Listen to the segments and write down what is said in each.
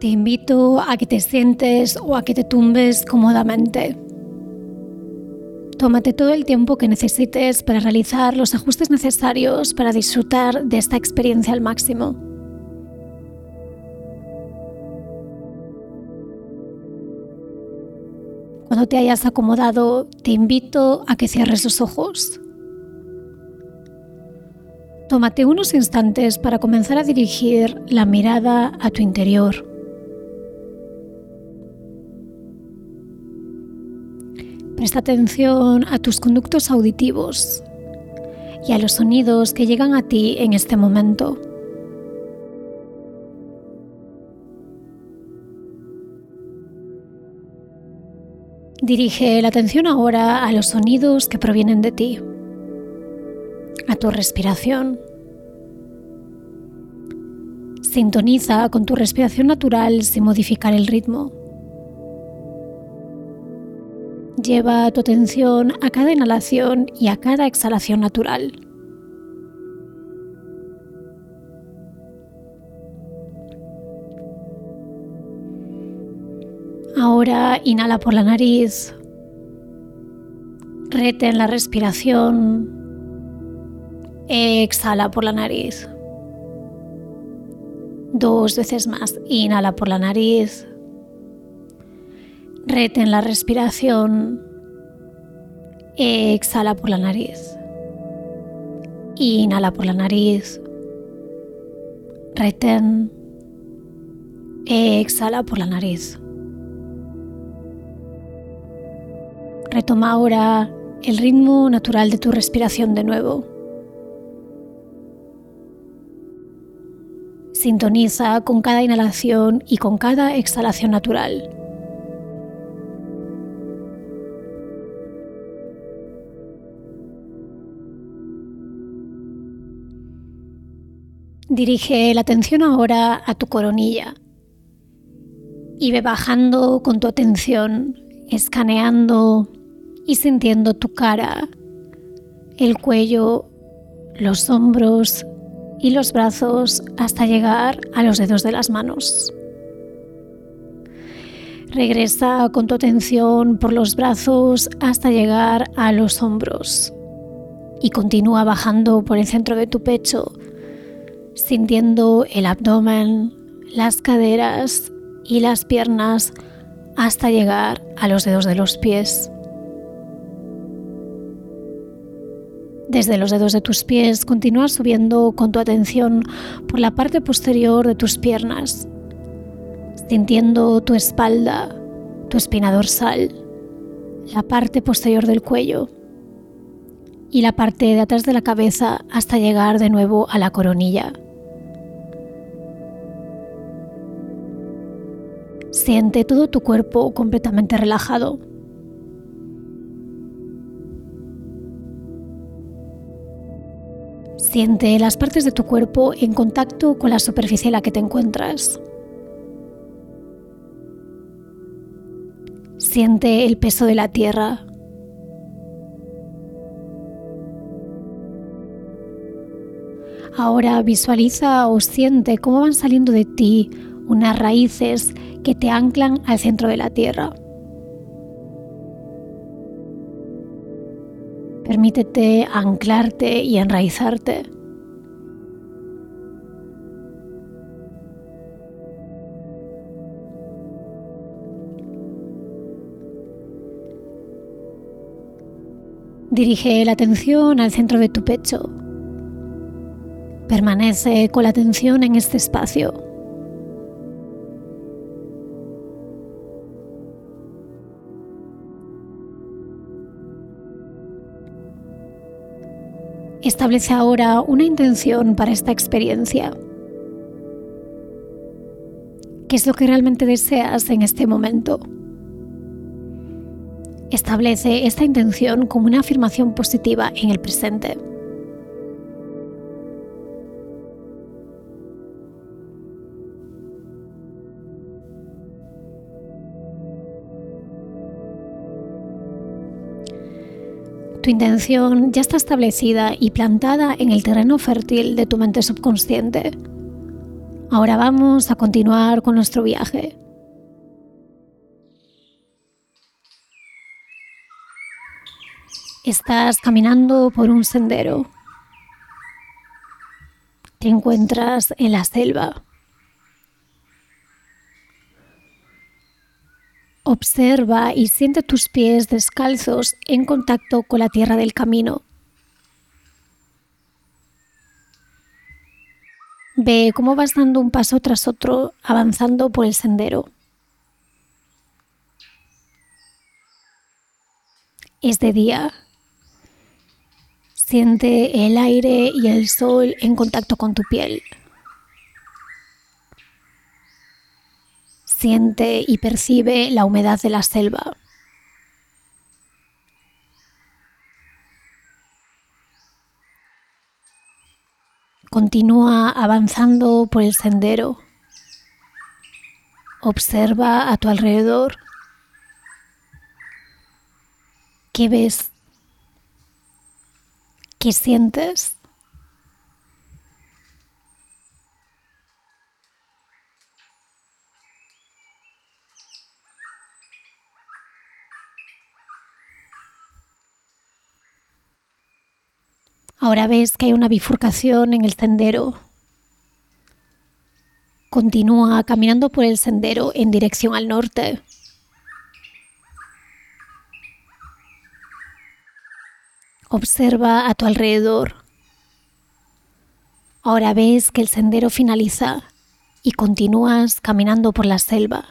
Te invito a que te sientes o a que te tumbes cómodamente. Tómate todo el tiempo que necesites para realizar los ajustes necesarios para disfrutar de esta experiencia al máximo. Cuando te hayas acomodado, te invito a que cierres los ojos. Tómate unos instantes para comenzar a dirigir la mirada a tu interior. Presta atención a tus conductos auditivos y a los sonidos que llegan a ti en este momento. Dirige la atención ahora a los sonidos que provienen de ti, a tu respiración. Sintoniza con tu respiración natural sin modificar el ritmo. Lleva tu atención a cada inhalación y a cada exhalación natural. Ahora inhala por la nariz, reten la respiración, exhala por la nariz. Dos veces más, inhala por la nariz, Reten la respiración. Exhala por la nariz. Inhala por la nariz. Reten. Exhala por la nariz. Retoma ahora el ritmo natural de tu respiración de nuevo. Sintoniza con cada inhalación y con cada exhalación natural. Dirige la atención ahora a tu coronilla y ve bajando con tu atención, escaneando y sintiendo tu cara, el cuello, los hombros y los brazos hasta llegar a los dedos de las manos. Regresa con tu atención por los brazos hasta llegar a los hombros y continúa bajando por el centro de tu pecho sintiendo el abdomen, las caderas y las piernas hasta llegar a los dedos de los pies. Desde los dedos de tus pies continúa subiendo con tu atención por la parte posterior de tus piernas, sintiendo tu espalda, tu espina dorsal, la parte posterior del cuello y la parte de atrás de la cabeza hasta llegar de nuevo a la coronilla. Siente todo tu cuerpo completamente relajado. Siente las partes de tu cuerpo en contacto con la superficie en la que te encuentras. Siente el peso de la tierra. Ahora visualiza o siente cómo van saliendo de ti unas raíces que te anclan al centro de la tierra. Permítete anclarte y enraizarte. Dirige la atención al centro de tu pecho. Permanece con la atención en este espacio. Establece ahora una intención para esta experiencia. ¿Qué es lo que realmente deseas en este momento? Establece esta intención como una afirmación positiva en el presente. Tu intención ya está establecida y plantada en el terreno fértil de tu mente subconsciente. Ahora vamos a continuar con nuestro viaje. Estás caminando por un sendero. Te encuentras en la selva. Observa y siente tus pies descalzos en contacto con la tierra del camino. Ve cómo vas dando un paso tras otro avanzando por el sendero. Es de día. Siente el aire y el sol en contacto con tu piel. Siente y percibe la humedad de la selva. Continúa avanzando por el sendero. Observa a tu alrededor. ¿Qué ves? ¿Qué sientes? Ahora ves que hay una bifurcación en el sendero. Continúa caminando por el sendero en dirección al norte. Observa a tu alrededor. Ahora ves que el sendero finaliza y continúas caminando por la selva.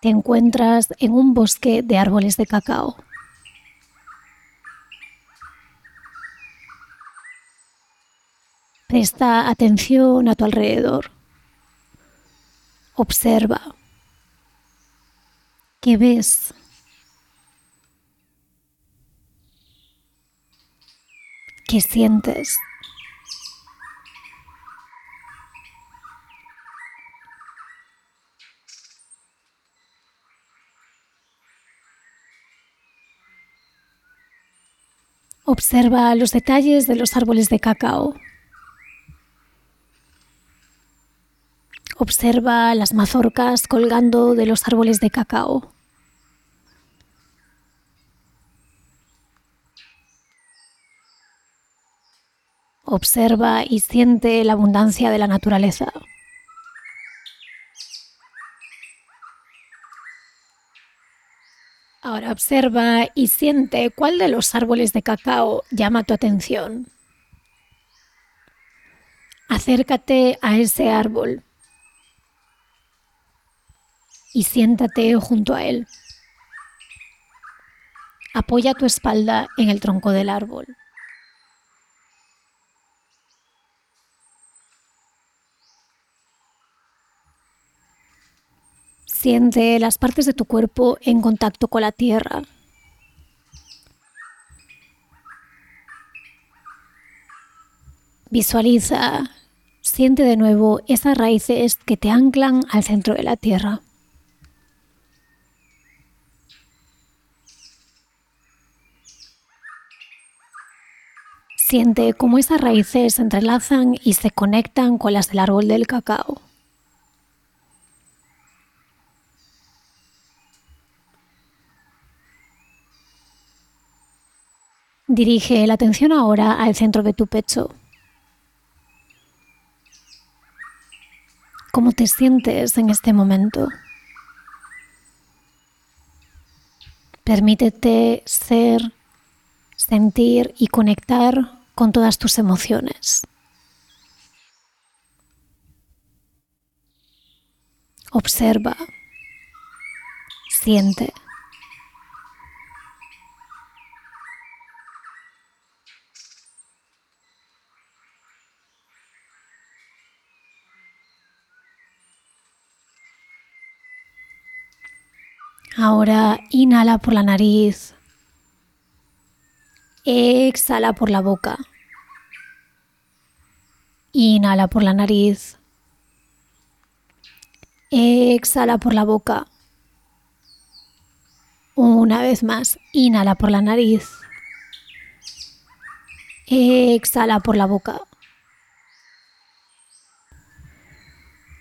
Te encuentras en un bosque de árboles de cacao. Presta atención a tu alrededor. Observa. ¿Qué ves? ¿Qué sientes? Observa los detalles de los árboles de cacao. Observa las mazorcas colgando de los árboles de cacao. Observa y siente la abundancia de la naturaleza. Ahora observa y siente cuál de los árboles de cacao llama tu atención. Acércate a ese árbol y siéntate junto a él. Apoya tu espalda en el tronco del árbol. Siente las partes de tu cuerpo en contacto con la tierra. Visualiza, siente de nuevo esas raíces que te anclan al centro de la tierra. Siente cómo esas raíces se entrelazan y se conectan con las del árbol del cacao. Dirige la atención ahora al centro de tu pecho. ¿Cómo te sientes en este momento? Permítete ser, sentir y conectar con todas tus emociones. Observa, siente. Ahora inhala por la nariz. Exhala por la boca. Inhala por la nariz. Exhala por la boca. Una vez más, inhala por la nariz. Exhala por la boca.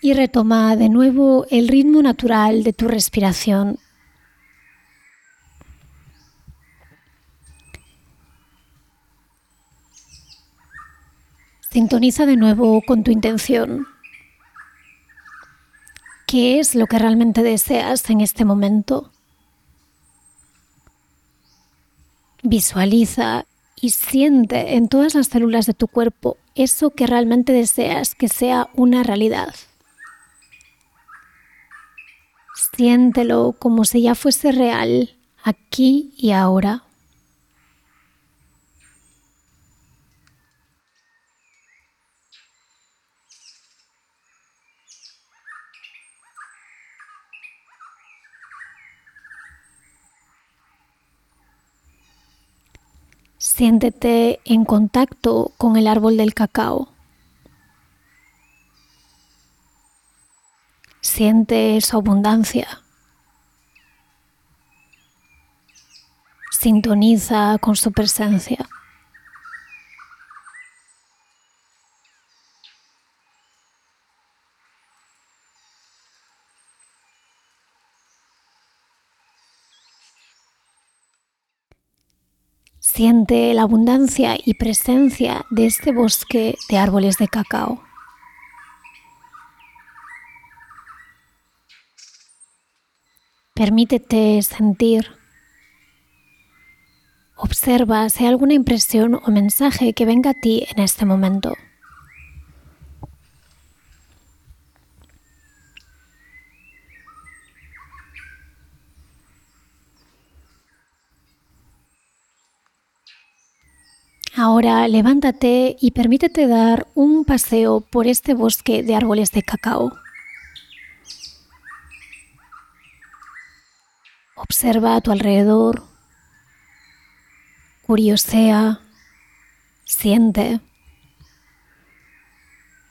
Y retoma de nuevo el ritmo natural de tu respiración. Sintoniza de nuevo con tu intención. ¿Qué es lo que realmente deseas en este momento? Visualiza y siente en todas las células de tu cuerpo eso que realmente deseas que sea una realidad. Siéntelo como si ya fuese real aquí y ahora. Siéntete en contacto con el árbol del cacao. Siente su abundancia. Sintoniza con su presencia. Siente la abundancia y presencia de este bosque de árboles de cacao. Permítete sentir. Observa si hay alguna impresión o mensaje que venga a ti en este momento. Ahora levántate y permítete dar un paseo por este bosque de árboles de cacao. Observa a tu alrededor, curiosea, siente.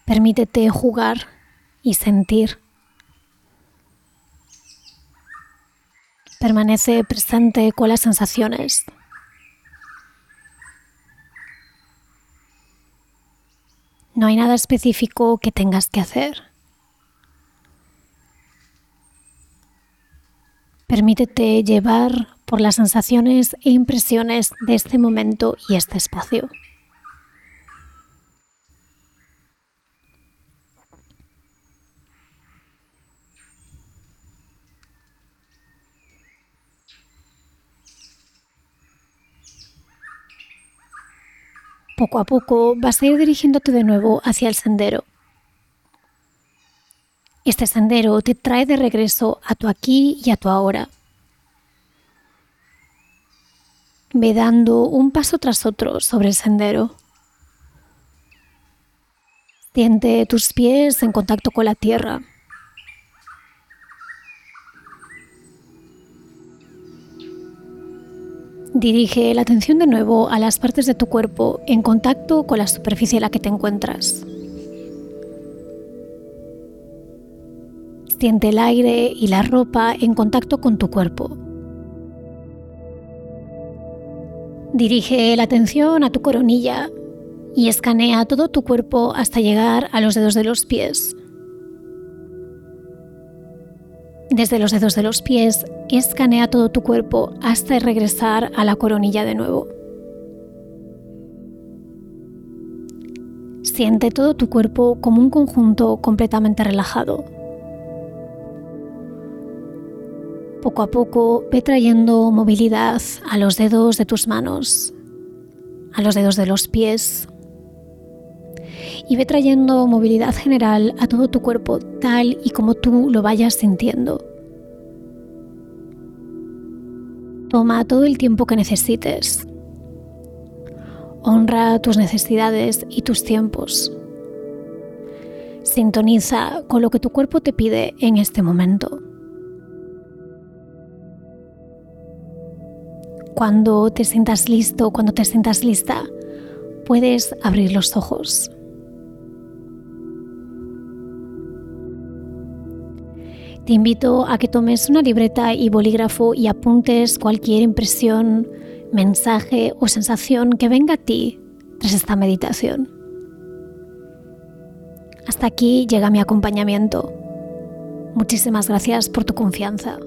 Permítete jugar y sentir. Permanece presente con las sensaciones. No hay nada específico que tengas que hacer. Permítete llevar por las sensaciones e impresiones de este momento y este espacio. Poco a poco vas a ir dirigiéndote de nuevo hacia el sendero. Este sendero te trae de regreso a tu aquí y a tu ahora. Ve dando un paso tras otro sobre el sendero. Siente tus pies en contacto con la tierra. Dirige la atención de nuevo a las partes de tu cuerpo en contacto con la superficie en la que te encuentras. Siente el aire y la ropa en contacto con tu cuerpo. Dirige la atención a tu coronilla y escanea todo tu cuerpo hasta llegar a los dedos de los pies. Desde los dedos de los pies, escanea todo tu cuerpo hasta regresar a la coronilla de nuevo. Siente todo tu cuerpo como un conjunto completamente relajado. Poco a poco ve trayendo movilidad a los dedos de tus manos, a los dedos de los pies, y ve trayendo movilidad general a todo tu cuerpo tal y como tú lo vayas sintiendo. Toma todo el tiempo que necesites. Honra tus necesidades y tus tiempos. Sintoniza con lo que tu cuerpo te pide en este momento. Cuando te sientas listo, cuando te sientas lista, puedes abrir los ojos. Te invito a que tomes una libreta y bolígrafo y apuntes cualquier impresión, mensaje o sensación que venga a ti tras esta meditación. Hasta aquí llega mi acompañamiento. Muchísimas gracias por tu confianza.